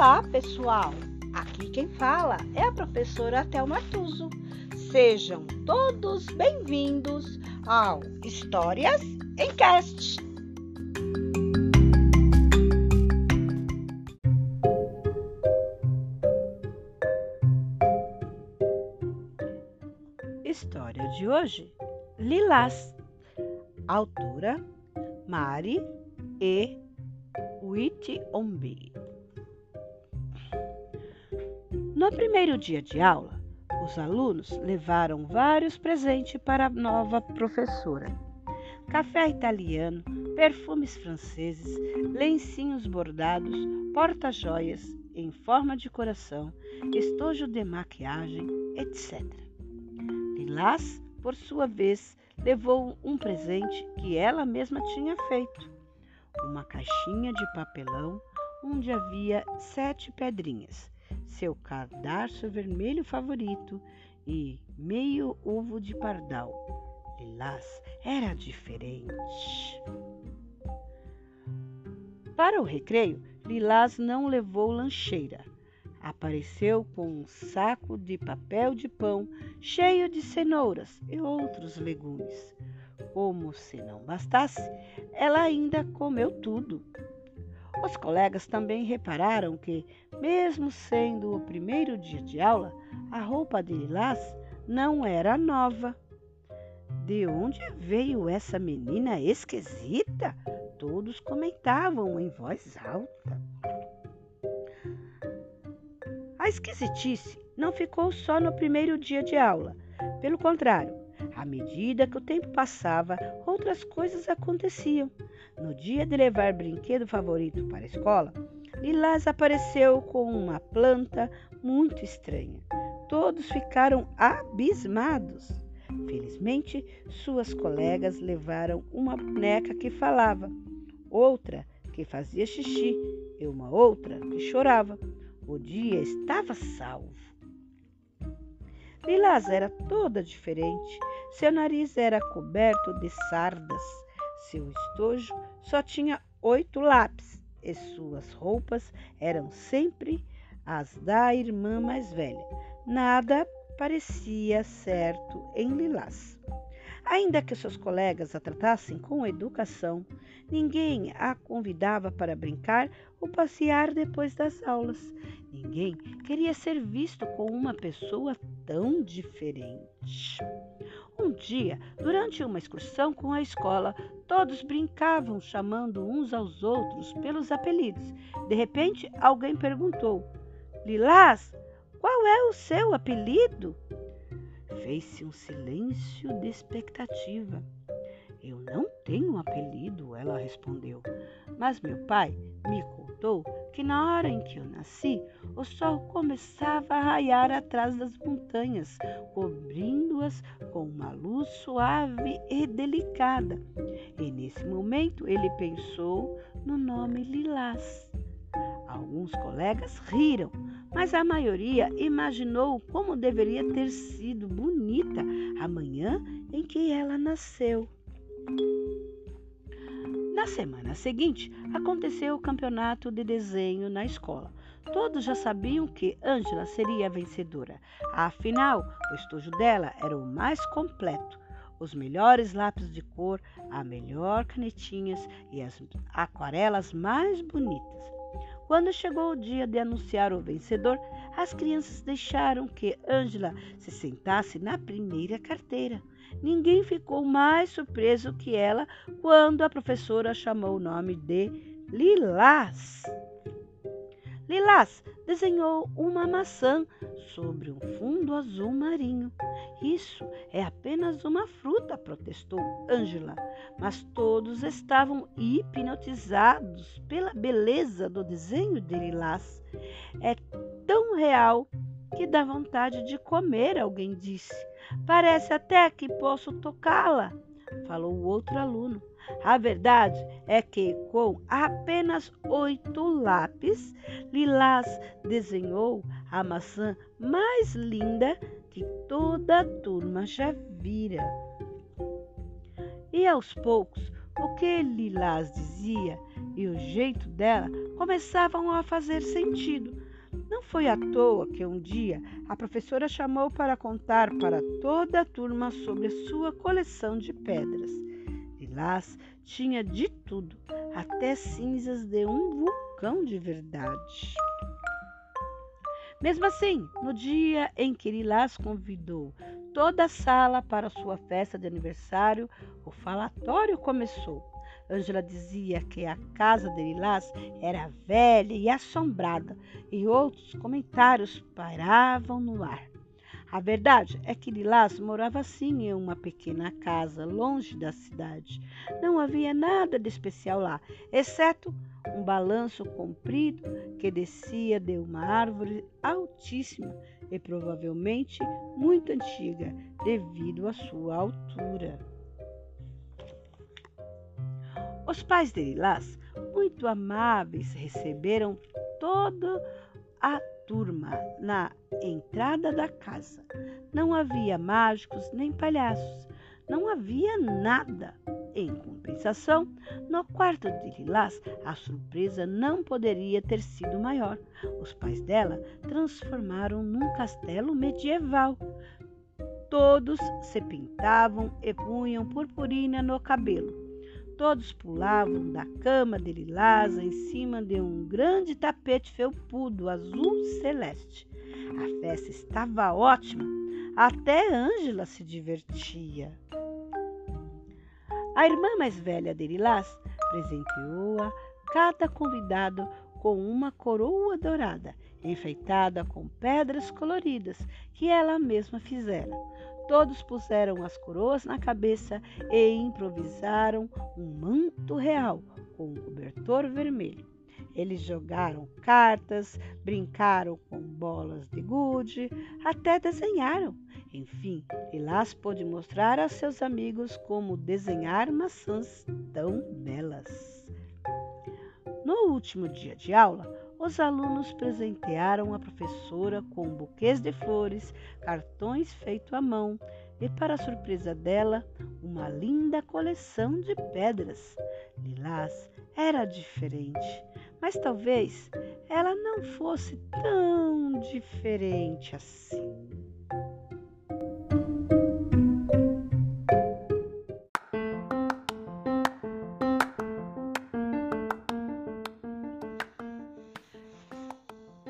Olá, pessoal! Aqui quem fala é a professora Thelma Tuso. Sejam todos bem-vindos ao Histórias em Cast. História de hoje: Lilás. Autora Mari E. Witt-Ombi. No primeiro dia de aula, os alunos levaram vários presentes para a nova professora: café italiano, perfumes franceses, lencinhos bordados, porta-joias em forma de coração, estojo de maquiagem, etc. Lilás, por sua vez, levou um presente que ela mesma tinha feito: uma caixinha de papelão onde havia sete pedrinhas seu cadarço vermelho favorito e meio ovo de pardal. Lilás era diferente. Para o recreio, Lilás não levou lancheira. Apareceu com um saco de papel de pão cheio de cenouras e outros legumes. Como se não bastasse, ela ainda comeu tudo. Os colegas também repararam que, mesmo sendo o primeiro dia de aula, a roupa de Lilás não era nova. De onde veio essa menina esquisita? Todos comentavam em voz alta. A esquisitice não ficou só no primeiro dia de aula. Pelo contrário, à medida que o tempo passava, outras coisas aconteciam. No dia de levar brinquedo favorito para a escola, Lilás apareceu com uma planta muito estranha. Todos ficaram abismados. Felizmente, suas colegas levaram uma boneca que falava, outra que fazia xixi e uma outra que chorava. O dia estava salvo. Lilás era toda diferente. Seu nariz era coberto de sardas seu estojo só tinha oito lápis e suas roupas eram sempre as da irmã mais velha. Nada parecia certo em Lilás. Ainda que seus colegas a tratassem com educação, ninguém a convidava para brincar ou passear depois das aulas. Ninguém queria ser visto com uma pessoa tão diferente. Um dia, durante uma excursão com a escola, todos brincavam chamando uns aos outros pelos apelidos. De repente, alguém perguntou: Lilás, qual é o seu apelido? Fez-se um silêncio de expectativa. Eu não tenho apelido, ela respondeu, mas meu pai me contou que na hora em que eu nasci, o sol começava a raiar atrás das montanhas, cobrindo-as com uma luz suave e delicada. E nesse momento ele pensou no nome Lilás. Alguns colegas riram, mas a maioria imaginou como deveria ter sido bonita a manhã em que ela nasceu. Na semana seguinte, aconteceu o campeonato de desenho na escola. Todos já sabiam que Ângela seria a vencedora. Afinal, o estojo dela era o mais completo. Os melhores lápis de cor, a melhor canetinhas e as aquarelas mais bonitas. Quando chegou o dia de anunciar o vencedor, as crianças deixaram que Ângela se sentasse na primeira carteira. Ninguém ficou mais surpreso que ela quando a professora chamou o nome de Lilás. Lilás desenhou uma maçã sobre um fundo azul marinho. Isso é apenas uma fruta, protestou Ângela. Mas todos estavam hipnotizados pela beleza do desenho de Lilás. É tão real que dá vontade de comer, alguém disse. Parece até que posso tocá-la, falou o outro aluno. A verdade é que, com apenas oito lápis, Lilás desenhou a maçã mais linda que toda a turma já vira. E aos poucos, o que Lilás dizia e o jeito dela começavam a fazer sentido. Não foi à toa que um dia a professora chamou para contar para toda a turma sobre a sua coleção de pedras. Lilás tinha de tudo, até cinzas de um vulcão de verdade. Mesmo assim, no dia em que Lilás convidou toda a sala para sua festa de aniversário, o falatório começou. Ângela dizia que a casa de Lilás era velha e assombrada, e outros comentários pairavam no ar. A verdade é que Lilás morava sim em uma pequena casa, longe da cidade. Não havia nada de especial lá, exceto um balanço comprido que descia de uma árvore altíssima e provavelmente muito antiga, devido à sua altura. Os pais de Lilás, muito amáveis, receberam toda a turma na entrada da casa. Não havia mágicos nem palhaços, não havia nada. Em compensação, no quarto de Lilás, a surpresa não poderia ter sido maior. Os pais dela transformaram num castelo medieval. Todos se pintavam e punham purpurina no cabelo Todos pulavam da cama de lilás em cima de um grande tapete felpudo azul celeste. A festa estava ótima, até Ângela se divertia. A irmã mais velha de Lilás presenteou-a cada convidado com uma coroa dourada, enfeitada com pedras coloridas que ela mesma fizera. Todos puseram as coroas na cabeça e improvisaram um manto real com um cobertor vermelho. Eles jogaram cartas, brincaram com bolas de gude, até desenharam. Enfim, Lilás pôde mostrar a seus amigos como desenhar maçãs tão belas. No último dia de aula, os alunos presentearam a professora com buquês de flores, cartões feitos à mão e, para surpresa dela, uma linda coleção de pedras. Lilás era diferente, mas talvez ela não fosse tão diferente assim.